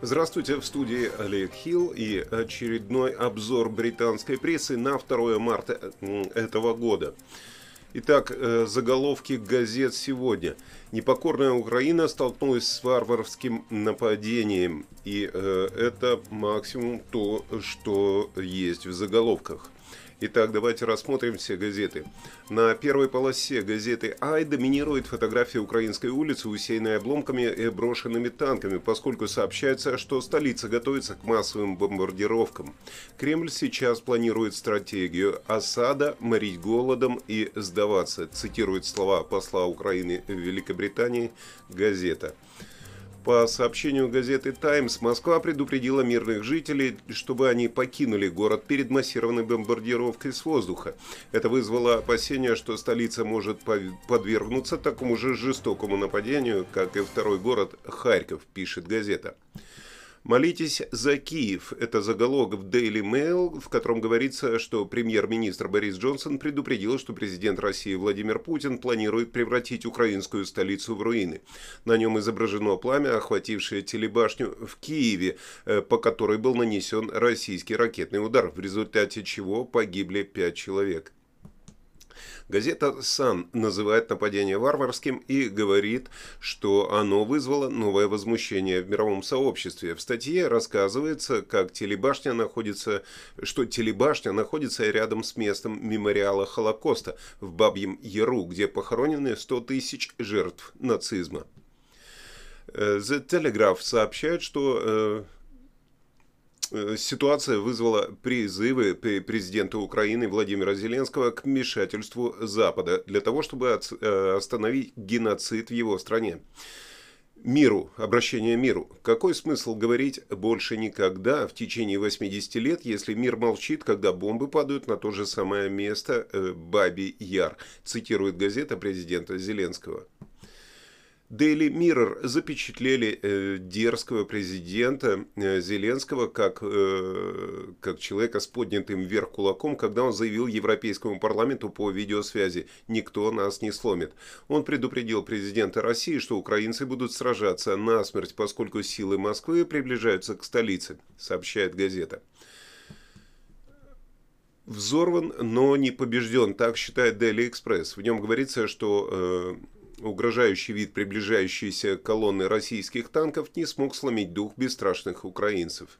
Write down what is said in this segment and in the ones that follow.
Здравствуйте, в студии Олег Хилл и очередной обзор британской прессы на 2 марта этого года. Итак, э, заголовки газет сегодня. Непокорная Украина столкнулась с варварским нападением. И э, это максимум то, что есть в заголовках. Итак, давайте рассмотрим все газеты. На первой полосе газеты «Ай» доминирует фотография украинской улицы, усеянной обломками и брошенными танками, поскольку сообщается, что столица готовится к массовым бомбардировкам. Кремль сейчас планирует стратегию осада, морить голодом и сдаваться, цитирует слова посла Украины в Великобритании газета. По сообщению газеты «Таймс», Москва предупредила мирных жителей, чтобы они покинули город перед массированной бомбардировкой с воздуха. Это вызвало опасения, что столица может подвергнуться такому же жестокому нападению, как и второй город Харьков, пишет газета. Молитесь за Киев. Это заголовок в Daily Mail, в котором говорится, что премьер-министр Борис Джонсон предупредил, что президент России Владимир Путин планирует превратить украинскую столицу в руины. На нем изображено пламя, охватившее телебашню в Киеве, э, по которой был нанесен российский ракетный удар, в результате чего погибли пять человек. Газета «Сан» называет нападение варварским и говорит, что оно вызвало новое возмущение в мировом сообществе. В статье рассказывается, как телебашня находится, что телебашня находится рядом с местом мемориала Холокоста в Бабьем Яру, где похоронены 100 тысяч жертв нацизма. Э, The Telegraph сообщает, что э, ситуация вызвала призывы президента Украины Владимира Зеленского к вмешательству Запада для того, чтобы э, остановить геноцид в его стране. Миру, обращение миру. Какой смысл говорить больше никогда в течение 80 лет, если мир молчит, когда бомбы падают на то же самое место э, Баби Яр, цитирует газета президента Зеленского. Daily Mirror запечатлели э, дерзкого президента э, Зеленского как, э, как человека с поднятым вверх кулаком, когда он заявил Европейскому парламенту по видеосвязи «Никто нас не сломит». Он предупредил президента России, что украинцы будут сражаться насмерть, поскольку силы Москвы приближаются к столице, сообщает газета. Взорван, но не побежден, так считает Daily Express. В нем говорится, что... Э, Угрожающий вид приближающейся колонны российских танков не смог сломить дух бесстрашных украинцев.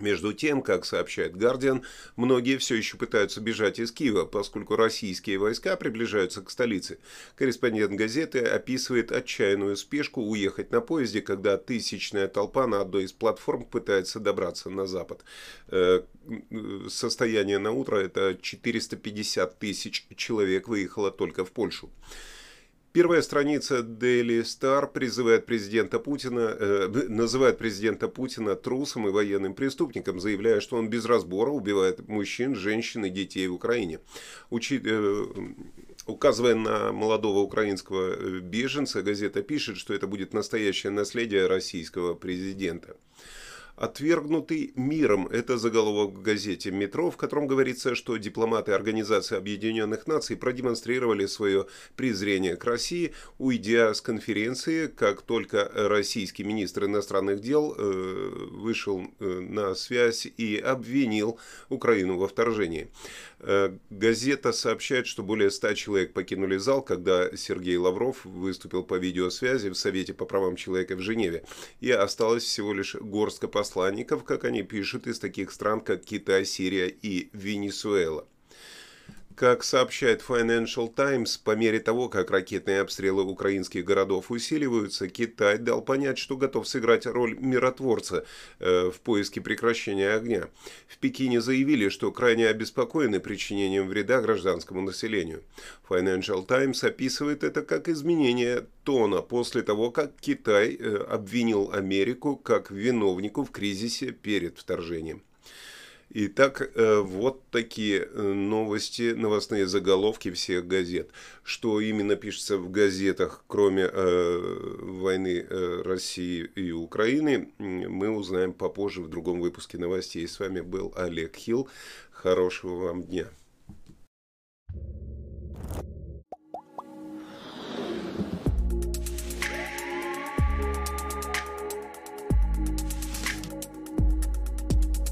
Между тем, как сообщает Гардиан, многие все еще пытаются бежать из Киева, поскольку российские войска приближаются к столице. Корреспондент газеты описывает отчаянную спешку уехать на поезде, когда тысячная толпа на одной из платформ пытается добраться на запад. Э, состояние на утро – это 450 тысяч человек выехало только в Польшу. Первая страница Daily Star призывает президента Путина, э, называет президента Путина трусом и военным преступником, заявляя, что он без разбора убивает мужчин, женщин и детей в Украине. Учи, э, указывая на молодого украинского э, беженца, газета пишет, что это будет настоящее наследие российского президента. Отвергнутый миром – это заголовок в газете «Метро», в котором говорится, что дипломаты Организации Объединенных Наций продемонстрировали свое презрение к России, уйдя с конференции, как только российский министр иностранных дел э, вышел э, на связь и обвинил Украину во вторжении. Э, газета сообщает, что более 100 человек покинули зал, когда Сергей Лавров выступил по видеосвязи в Совете по правам человека в Женеве, и осталось всего лишь горстка посланий посланников, как они пишут, из таких стран, как Китай, Сирия и Венесуэла. Как сообщает Financial Times, по мере того, как ракетные обстрелы украинских городов усиливаются, Китай дал понять, что готов сыграть роль миротворца э, в поиске прекращения огня. В Пекине заявили, что крайне обеспокоены причинением вреда гражданскому населению. Financial Times описывает это как изменение тона после того, как Китай э, обвинил Америку как виновнику в кризисе перед вторжением. Итак, э, вот такие э, новости, новостные заголовки всех газет. Что именно пишется в газетах, кроме э, войны э, России и Украины, мы узнаем попозже в другом выпуске новостей. С вами был Олег Хилл. Хорошего вам дня.